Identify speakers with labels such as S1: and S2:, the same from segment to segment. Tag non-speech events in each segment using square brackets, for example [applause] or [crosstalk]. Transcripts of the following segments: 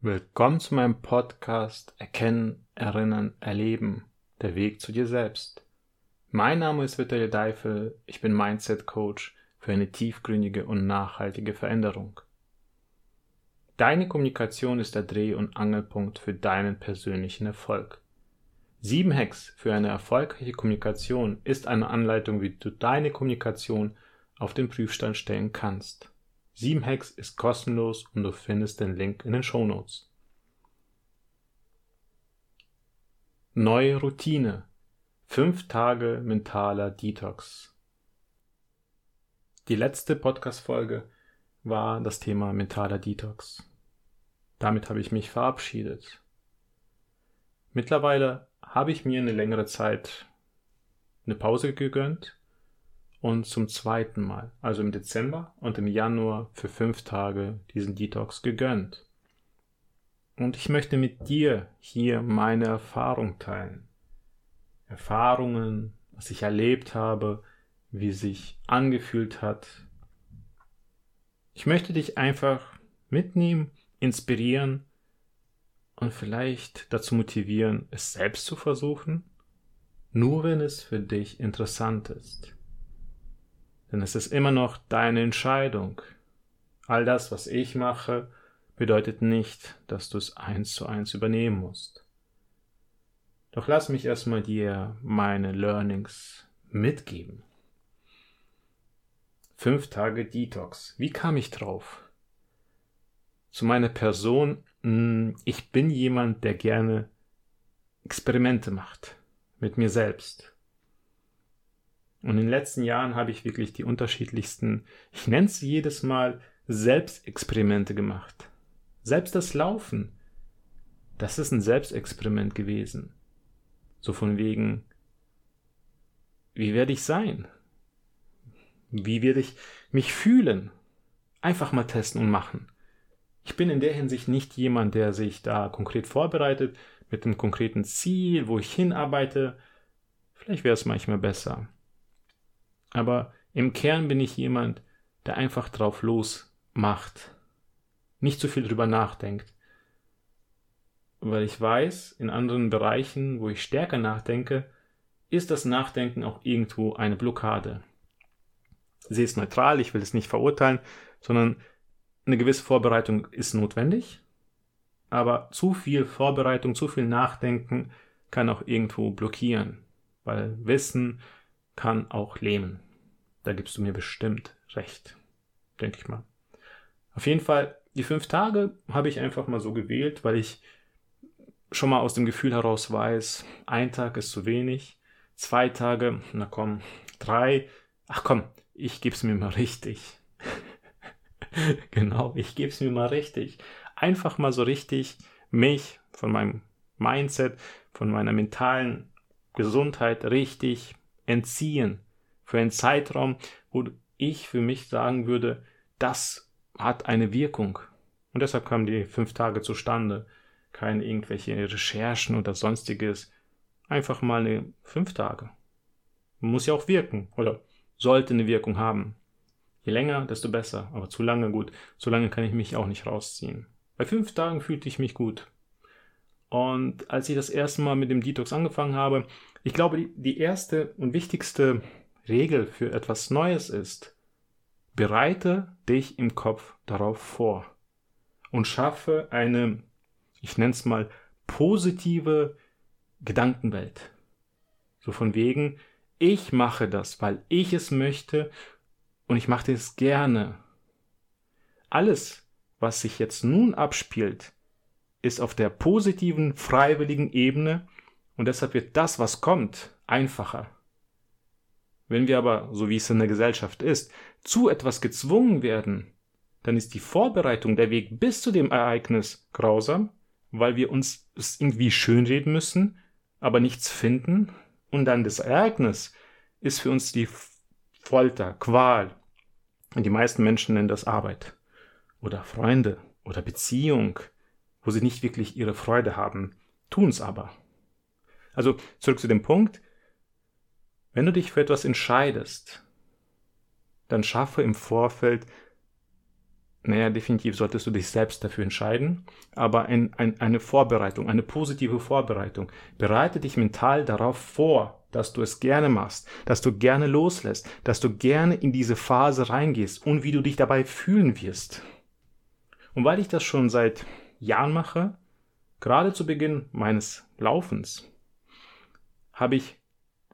S1: Willkommen zu meinem Podcast Erkennen, Erinnern, Erleben. Der Weg zu dir selbst. Mein Name ist Vitali Deifel. Ich bin Mindset Coach für eine tiefgründige und nachhaltige Veränderung. Deine Kommunikation ist der Dreh- und Angelpunkt für deinen persönlichen Erfolg. Sieben Hacks für eine erfolgreiche Kommunikation ist eine Anleitung, wie du deine Kommunikation auf den Prüfstand stellen kannst. 7 Hacks ist kostenlos und du findest den Link in den Show Notes. Neue Routine. 5 Tage mentaler Detox. Die letzte Podcast-Folge war das Thema mentaler Detox. Damit habe ich mich verabschiedet. Mittlerweile habe ich mir eine längere Zeit eine Pause gegönnt und zum zweiten Mal, also im Dezember und im Januar für fünf Tage diesen Detox gegönnt. Und ich möchte mit dir hier meine Erfahrung teilen. Erfahrungen, was ich erlebt habe, wie sich angefühlt hat. Ich möchte dich einfach mitnehmen, inspirieren und vielleicht dazu motivieren, es selbst zu versuchen, nur wenn es für dich interessant ist. Denn es ist immer noch deine Entscheidung. All das, was ich mache, bedeutet nicht, dass du es eins zu eins übernehmen musst. Doch lass mich erstmal dir meine Learnings mitgeben. Fünf Tage Detox. Wie kam ich drauf? Zu meiner Person. Hm, ich bin jemand, der gerne Experimente macht. Mit mir selbst. Und in den letzten Jahren habe ich wirklich die unterschiedlichsten, ich nenne es jedes Mal, Selbstexperimente gemacht. Selbst das Laufen, das ist ein Selbstexperiment gewesen. So von wegen, wie werde ich sein? Wie werde ich mich fühlen? Einfach mal testen und machen. Ich bin in der Hinsicht nicht jemand, der sich da konkret vorbereitet, mit einem konkreten Ziel, wo ich hinarbeite. Vielleicht wäre es manchmal besser. Aber im Kern bin ich jemand, der einfach drauf los macht. Nicht zu viel drüber nachdenkt. Weil ich weiß, in anderen Bereichen, wo ich stärker nachdenke, ist das Nachdenken auch irgendwo eine Blockade. Sie ist neutral, ich will es nicht verurteilen, sondern eine gewisse Vorbereitung ist notwendig. Aber zu viel Vorbereitung, zu viel Nachdenken kann auch irgendwo blockieren, weil Wissen kann auch lähmen. Da gibst du mir bestimmt recht, denke ich mal. Auf jeden Fall, die fünf Tage habe ich einfach mal so gewählt, weil ich schon mal aus dem Gefühl heraus weiß, ein Tag ist zu wenig, zwei Tage, na komm, drei, ach komm, ich gebe es mir mal richtig. [laughs] genau, ich gebe es mir mal richtig. Einfach mal so richtig mich von meinem Mindset, von meiner mentalen Gesundheit richtig entziehen. Für einen Zeitraum, wo ich für mich sagen würde, das hat eine Wirkung. Und deshalb kamen die fünf Tage zustande. Keine irgendwelche Recherchen oder sonstiges. Einfach mal eine fünf Tage. Muss ja auch wirken oder sollte eine Wirkung haben. Je länger, desto besser. Aber zu lange gut. Zu lange kann ich mich auch nicht rausziehen. Bei fünf Tagen fühlte ich mich gut. Und als ich das erste Mal mit dem Detox angefangen habe, ich glaube, die, erste und wichtigste Regel für etwas Neues ist, bereite dich im Kopf darauf vor und schaffe eine, ich nenne es mal, positive Gedankenwelt. So von wegen, ich mache das, weil ich es möchte und ich mache es gerne. Alles, was sich jetzt nun abspielt, ist auf der positiven, freiwilligen Ebene und deshalb wird das, was kommt, einfacher. Wenn wir aber, so wie es in der Gesellschaft ist, zu etwas gezwungen werden, dann ist die Vorbereitung, der Weg bis zu dem Ereignis grausam, weil wir uns es irgendwie schönreden müssen, aber nichts finden, und dann das Ereignis ist für uns die Folter, Qual. Und die meisten Menschen nennen das Arbeit oder Freunde oder Beziehung, wo sie nicht wirklich ihre Freude haben, tun es aber. Also zurück zu dem Punkt, wenn du dich für etwas entscheidest, dann schaffe im Vorfeld naja, definitiv solltest du dich selbst dafür entscheiden, aber ein, ein, eine Vorbereitung, eine positive Vorbereitung. Bereite dich mental darauf vor, dass du es gerne machst, dass du gerne loslässt, dass du gerne in diese Phase reingehst und wie du dich dabei fühlen wirst. Und weil ich das schon seit Jahren mache, gerade zu Beginn meines Laufens, habe ich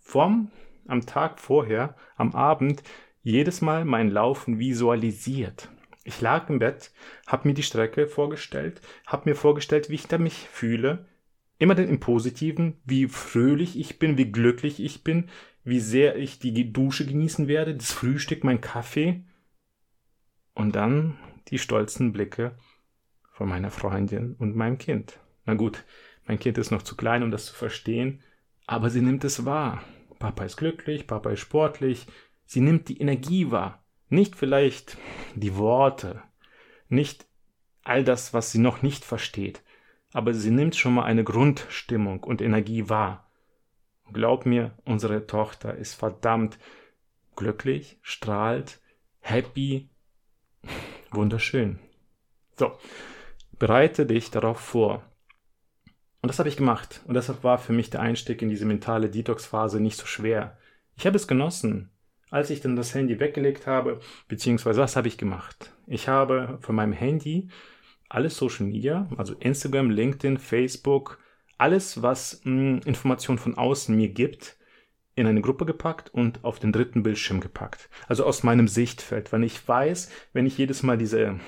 S1: vom, am Tag vorher, am Abend, jedes Mal mein Laufen visualisiert. Ich lag im Bett, habe mir die Strecke vorgestellt, habe mir vorgestellt, wie ich da mich fühle, immer denn im Positiven, wie fröhlich ich bin, wie glücklich ich bin, wie sehr ich die Dusche genießen werde, das Frühstück, mein Kaffee und dann die stolzen Blicke von meiner Freundin und meinem Kind. Na gut, mein Kind ist noch zu klein, um das zu verstehen, aber sie nimmt es wahr. Papa ist glücklich, Papa ist sportlich, sie nimmt die Energie wahr. Nicht vielleicht die Worte, nicht all das, was sie noch nicht versteht, aber sie nimmt schon mal eine Grundstimmung und Energie wahr. Glaub mir, unsere Tochter ist verdammt glücklich, strahlt, happy, wunderschön. So, bereite dich darauf vor. Und das habe ich gemacht. Und deshalb war für mich der Einstieg in diese mentale Detox-Phase nicht so schwer. Ich habe es genossen. Als ich dann das Handy weggelegt habe, beziehungsweise was habe ich gemacht? Ich habe von meinem Handy alles Social Media, also Instagram, LinkedIn, Facebook, alles, was mh, hm, Informationen von außen mir gibt, in eine Gruppe gepackt und auf den dritten Bildschirm gepackt. Also aus meinem Sichtfeld, weil ich weiß, wenn ich jedes Mal diese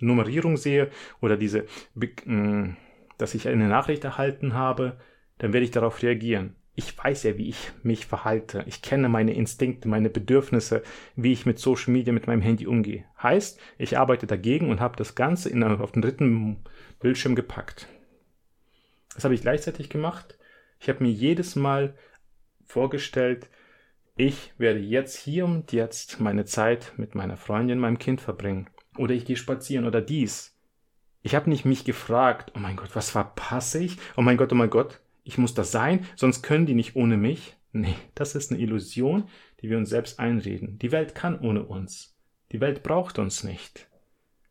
S1: Nummerierung sehe oder diese, mh, hm, dass ich eine Nachricht erhalten habe, dann werde ich darauf reagieren ich weiß ja, wie ich mich verhalte. Ich kenne meine Instinkte, meine Bedürfnisse, wie ich mit Social Media, mit meinem Handy umgehe. Heißt, ich arbeite dagegen und habe das Ganze in, auf den dritten Bildschirm gepackt. Das habe ich gleichzeitig gemacht. Ich habe mir jedes Mal vorgestellt, ich werde jetzt hier und jetzt meine Zeit mit meiner Freundin, meinem Kind verbringen. Oder ich gehe spazieren oder dies. Ich habe nicht mich gefragt, oh mein Gott, was verpasse ich? Oh mein Gott, oh mein Gott, ich muss das sein, sonst können die nicht ohne mich. Nee, das ist eine Illusion, die wir uns selbst einreden. Die Welt kann ohne uns. Die Welt braucht uns nicht.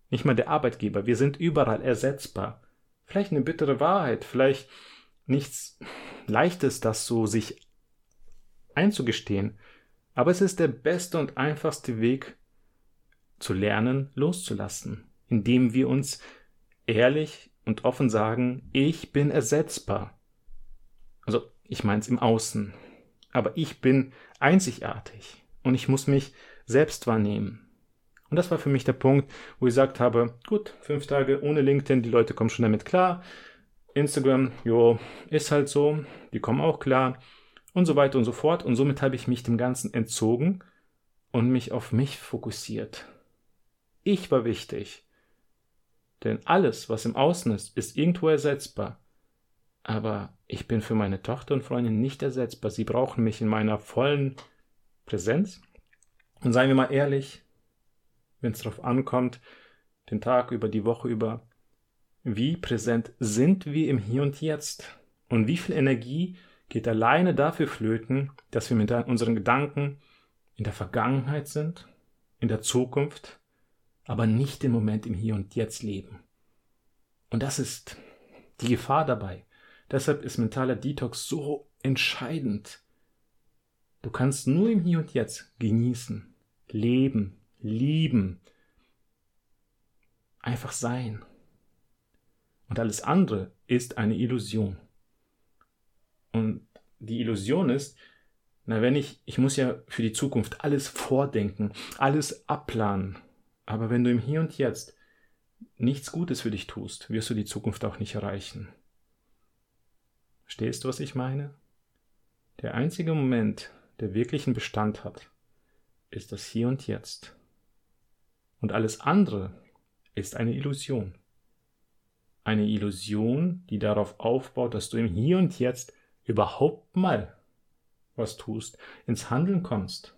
S1: Nicht mal der Arbeitgeber. Wir sind überall ersetzbar. Vielleicht eine bittere Wahrheit, vielleicht nichts Leichtes, das so sich einzugestehen. Aber es ist der beste und einfachste Weg zu lernen, loszulassen, indem wir uns ehrlich und offen sagen, ich bin ersetzbar. Also ich meine es im Außen. Aber ich bin einzigartig und ich muss mich selbst wahrnehmen. Und das war für mich der Punkt, wo ich gesagt habe, gut, fünf Tage ohne LinkedIn, die Leute kommen schon damit klar. Instagram, jo, ist halt so, die kommen auch klar und so weiter und so fort. Und somit habe ich mich dem Ganzen entzogen und mich auf mich fokussiert. Ich war wichtig. Denn alles, was im Außen ist, ist irgendwo ersetzbar. Aber ich bin für meine Tochter und Freundin nicht ersetzbar. Sie brauchen mich in meiner vollen Präsenz. Und seien wir mal ehrlich, wenn es darauf ankommt, den Tag über, die Woche über, wie präsent sind wir im Hier und Jetzt? Und wie viel Energie geht alleine dafür flöten, dass wir mit unseren Gedanken in der Vergangenheit sind, in der Zukunft, aber nicht im Moment im Hier und Jetzt leben? Und das ist die Gefahr dabei. Deshalb ist mentaler Detox so entscheidend. Du kannst nur im Hier und Jetzt genießen, leben, lieben, einfach sein. Und alles andere ist eine Illusion. Und die Illusion ist, na, wenn ich, ich muss ja für die Zukunft alles vordenken, alles abplanen. Aber wenn du im Hier und Jetzt nichts Gutes für dich tust, wirst du die Zukunft auch nicht erreichen. Verstehst du, was ich meine? Der einzige Moment, der wirklichen Bestand hat, ist das Hier und Jetzt. Und alles andere ist eine Illusion. Eine Illusion, die darauf aufbaut, dass du im Hier und Jetzt überhaupt mal was tust, ins Handeln kommst.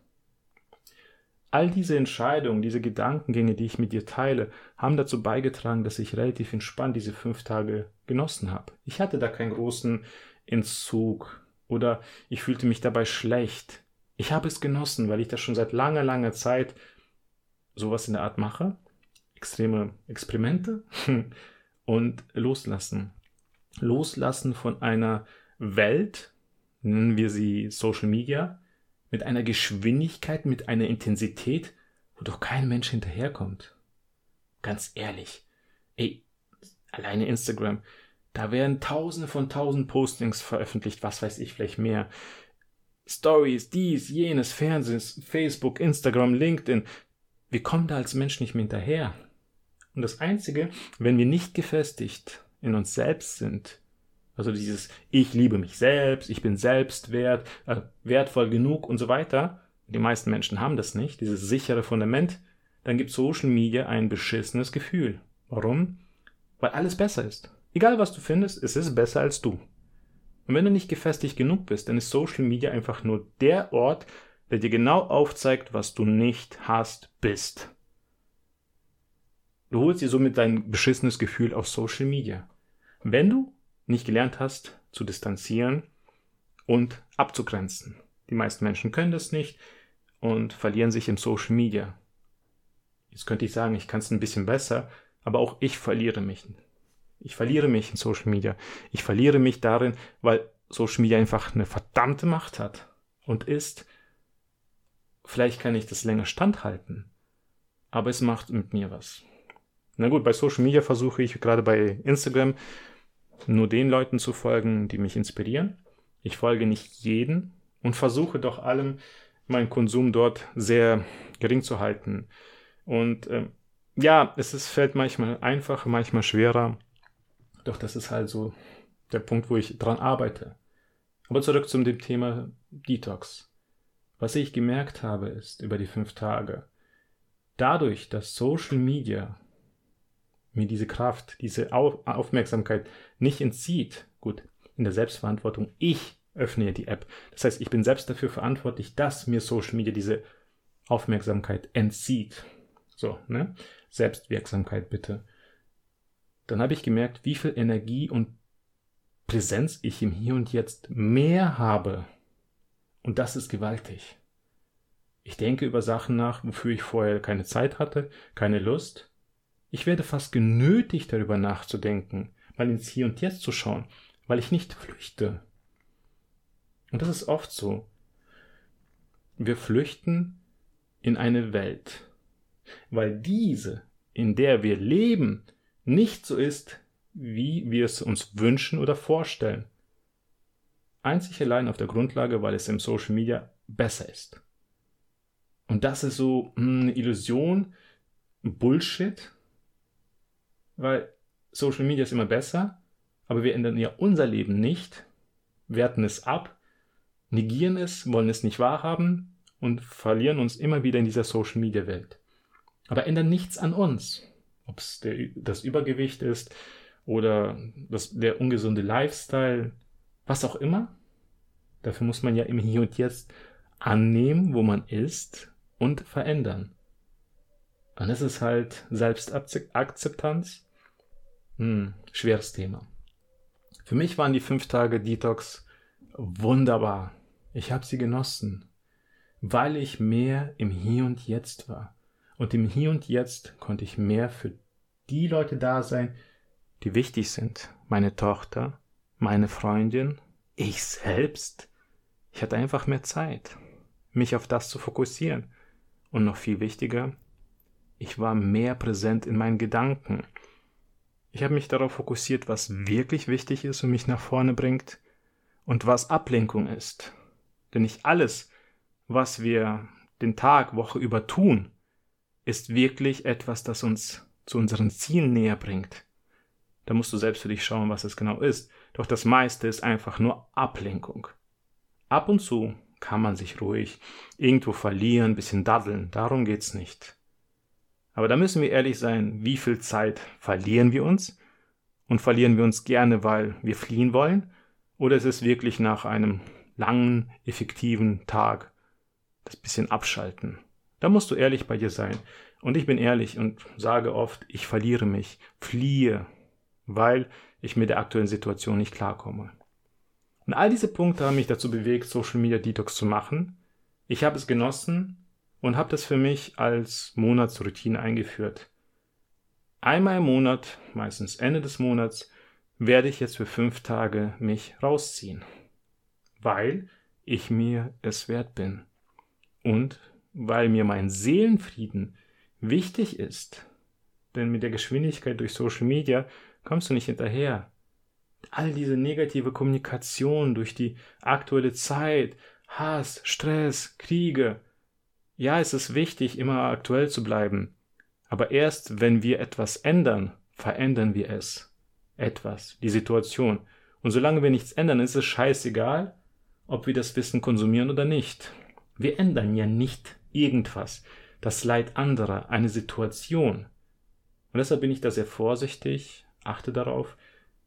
S1: All diese Entscheidungen, diese Gedankengänge, die ich mit dir teile, haben dazu beigetragen, dass ich relativ entspannt diese fünf Tage genossen habe. Ich hatte da keinen großen Entzug oder ich fühlte mich dabei schlecht. Ich habe es genossen, weil ich das schon seit langer, langer Zeit sowas in der Art mache. extreme Experimente [laughs] und loslassen. Loslassen von einer Welt, nennen wir sie Social Media, mit einer Geschwindigkeit, mit einer Intensität, wo doch kein Mensch hinterherkommt. Ganz ehrlich. Ey, alleine Instagram. Da werden tausende von tausend Postings veröffentlicht, was weiß ich, vielleicht mehr. Stories, dies, jenes, Fernsehen, Facebook, Instagram, LinkedIn. Wir kommen da als Mensch nicht mehr hinterher. Und das Einzige, wenn wir nicht gefestigt in uns selbst sind, also dieses Ich liebe mich selbst, ich bin selbstwert, äh, wertvoll genug und so weiter, die meisten Menschen haben das nicht, dieses sichere Fundament, dann gibt Social Media ein beschissenes Gefühl. Warum? Weil alles besser ist. Egal was du findest, es ist besser als du. Und wenn du nicht gefestigt genug bist, dann ist Social Media einfach nur der Ort, der dir genau aufzeigt, was du nicht hast, bist. Du holst dir somit dein beschissenes Gefühl aus Social Media. Wenn du nicht gelernt hast, zu distanzieren und abzugrenzen. Die meisten Menschen können das nicht und verlieren sich im Social Media. Jetzt könnte ich sagen, ich kann es ein bisschen besser, aber auch ich verliere mich. Ich verliere mich in Social Media. Ich verliere mich darin, weil Social Media einfach eine verdammte Macht hat und ist. Vielleicht kann ich das länger standhalten, aber es macht mit mir was. Na gut, bei Social Media versuche ich gerade bei Instagram nur den Leuten zu folgen, die mich inspirieren. Ich folge nicht jeden und versuche doch allem meinen Konsum dort sehr gering zu halten. Und äh, ja, es ist, fällt manchmal einfacher, manchmal schwerer. Doch das ist halt so der Punkt, wo ich dran arbeite. Aber zurück zum dem Thema Detox. Was ich gemerkt habe, ist über die fünf Tage, dadurch, dass Social Media mir diese Kraft, diese Aufmerksamkeit nicht entzieht, gut, in der Selbstverantwortung, ich öffne die App. Das heißt, ich bin selbst dafür verantwortlich, dass mir Social Media diese Aufmerksamkeit entzieht. So, ne? Selbstwirksamkeit bitte. Dann habe ich gemerkt, wie viel Energie und Präsenz ich im Hier und Jetzt mehr habe. Und das ist gewaltig. Ich denke über Sachen nach, wofür ich vorher keine Zeit hatte, keine Lust. Ich werde fast genötigt, darüber nachzudenken, mal ins Hier und Jetzt zu schauen, weil ich nicht flüchte. Und das ist oft so. Wir flüchten in eine Welt, weil diese, in der wir leben, nicht so ist, wie wir es uns wünschen oder vorstellen. Einzig allein auf der Grundlage, weil es im Social Media besser ist. Und das ist so hm, eine Illusion, Bullshit, weil Social Media ist immer besser, aber wir ändern ja unser Leben nicht, werten es ab, negieren es, wollen es nicht wahrhaben und verlieren uns immer wieder in dieser Social Media Welt. Aber ändern nichts an uns. Ob es das Übergewicht ist oder das, der ungesunde Lifestyle, was auch immer. Dafür muss man ja im Hier und Jetzt annehmen, wo man ist und verändern. Und es ist halt Selbstakzeptanz hm, schweres Thema. Für mich waren die fünf Tage Detox wunderbar. Ich habe sie genossen, weil ich mehr im Hier und Jetzt war. Und im Hier und Jetzt konnte ich mehr für die Leute da sein, die wichtig sind. Meine Tochter, meine Freundin, ich selbst. Ich hatte einfach mehr Zeit, mich auf das zu fokussieren. Und noch viel wichtiger, ich war mehr präsent in meinen Gedanken. Ich habe mich darauf fokussiert, was wirklich wichtig ist und mich nach vorne bringt und was Ablenkung ist. Denn nicht alles, was wir den Tag, Woche über tun, ist wirklich etwas, das uns zu unseren Zielen näher bringt. Da musst du selbst für dich schauen, was es genau ist. Doch das meiste ist einfach nur Ablenkung. Ab und zu kann man sich ruhig irgendwo verlieren, ein bisschen daddeln, darum geht's nicht. Aber da müssen wir ehrlich sein, wie viel Zeit verlieren wir uns? Und verlieren wir uns gerne, weil wir fliehen wollen? Oder ist es wirklich nach einem langen, effektiven Tag das bisschen abschalten? Da musst du ehrlich bei dir sein. Und ich bin ehrlich und sage oft, ich verliere mich, fliehe, weil ich mit der aktuellen Situation nicht klarkomme. Und all diese Punkte haben mich dazu bewegt, Social Media Detox zu machen. Ich habe es genossen, und habe das für mich als Monatsroutine eingeführt. einmal im Monat, meistens Ende des Monats, werde ich jetzt für fünf Tage mich rausziehen, weil ich mir es wert bin und weil mir mein Seelenfrieden wichtig ist. Denn mit der Geschwindigkeit durch Social Media kommst du nicht hinterher. All diese negative Kommunikation durch die aktuelle Zeit, Hass, Stress, Kriege. Ja, es ist wichtig, immer aktuell zu bleiben. Aber erst wenn wir etwas ändern, verändern wir es. Etwas, die Situation. Und solange wir nichts ändern, ist es scheißegal, ob wir das Wissen konsumieren oder nicht. Wir ändern ja nicht irgendwas, das Leid anderer, eine Situation. Und deshalb bin ich da sehr vorsichtig, achte darauf,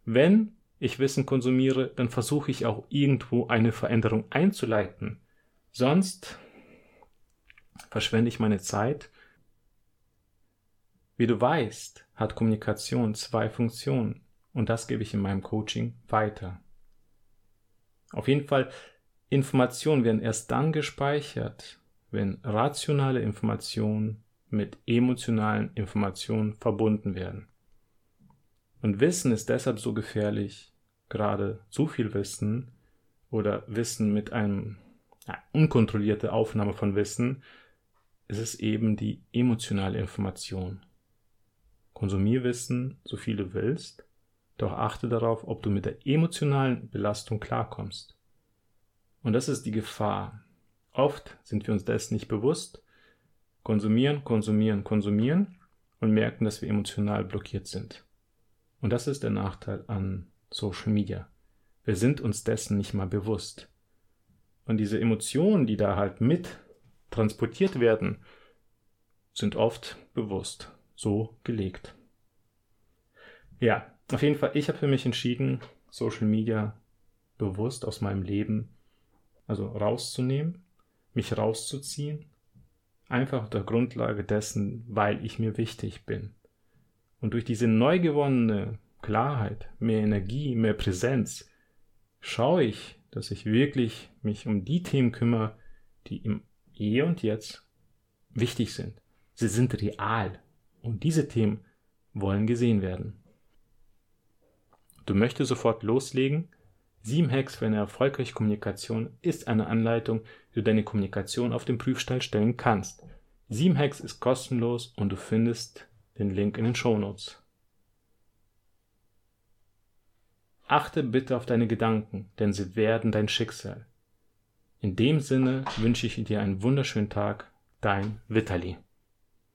S1: wenn ich Wissen konsumiere, dann versuche ich auch irgendwo eine Veränderung einzuleiten. Sonst verschwende ich meine Zeit. Wie du weißt, hat Kommunikation zwei Funktionen und das gebe ich in meinem Coaching weiter. Auf jeden Fall, Informationen werden erst dann gespeichert, wenn rationale Informationen mit emotionalen Informationen verbunden werden. Und Wissen ist deshalb so gefährlich, gerade zu viel Wissen oder Wissen mit einem ja, unkontrollierte Aufnahme von Wissen, ist es eben die emotionale Information. Konsumier Wissen, so viel du willst, doch achte darauf, ob du mit der emotionalen Belastung klarkommst. Und das ist die Gefahr. Oft sind wir uns dessen nicht bewusst, konsumieren, konsumieren, konsumieren und merken, dass wir emotional blockiert sind. Und das ist der Nachteil an Social Media. Wir sind uns dessen nicht mal bewusst. Und diese Emotionen, die da halt mit transportiert werden, sind oft bewusst so gelegt. Ja, auf jeden Fall, ich habe für mich entschieden, Social Media bewusst aus meinem Leben also rauszunehmen, mich rauszuziehen, einfach auf der Grundlage dessen, weil ich mir wichtig bin. Und durch diese neu gewonnene Klarheit, mehr Energie, mehr Präsenz, schaue ich, dass ich wirklich mich um die Themen kümmere, die im Hier und Jetzt wichtig sind. Sie sind real und diese Themen wollen gesehen werden. Du möchtest sofort loslegen? Sieben Hacks für eine erfolgreiche Kommunikation ist eine Anleitung, wie du deine Kommunikation auf den Prüfstein stellen kannst. Sieben Hacks ist kostenlos und du findest den Link in den Shownotes. Achte bitte auf deine Gedanken, denn sie werden dein Schicksal. In dem Sinne wünsche ich dir einen wunderschönen Tag, dein Vitali.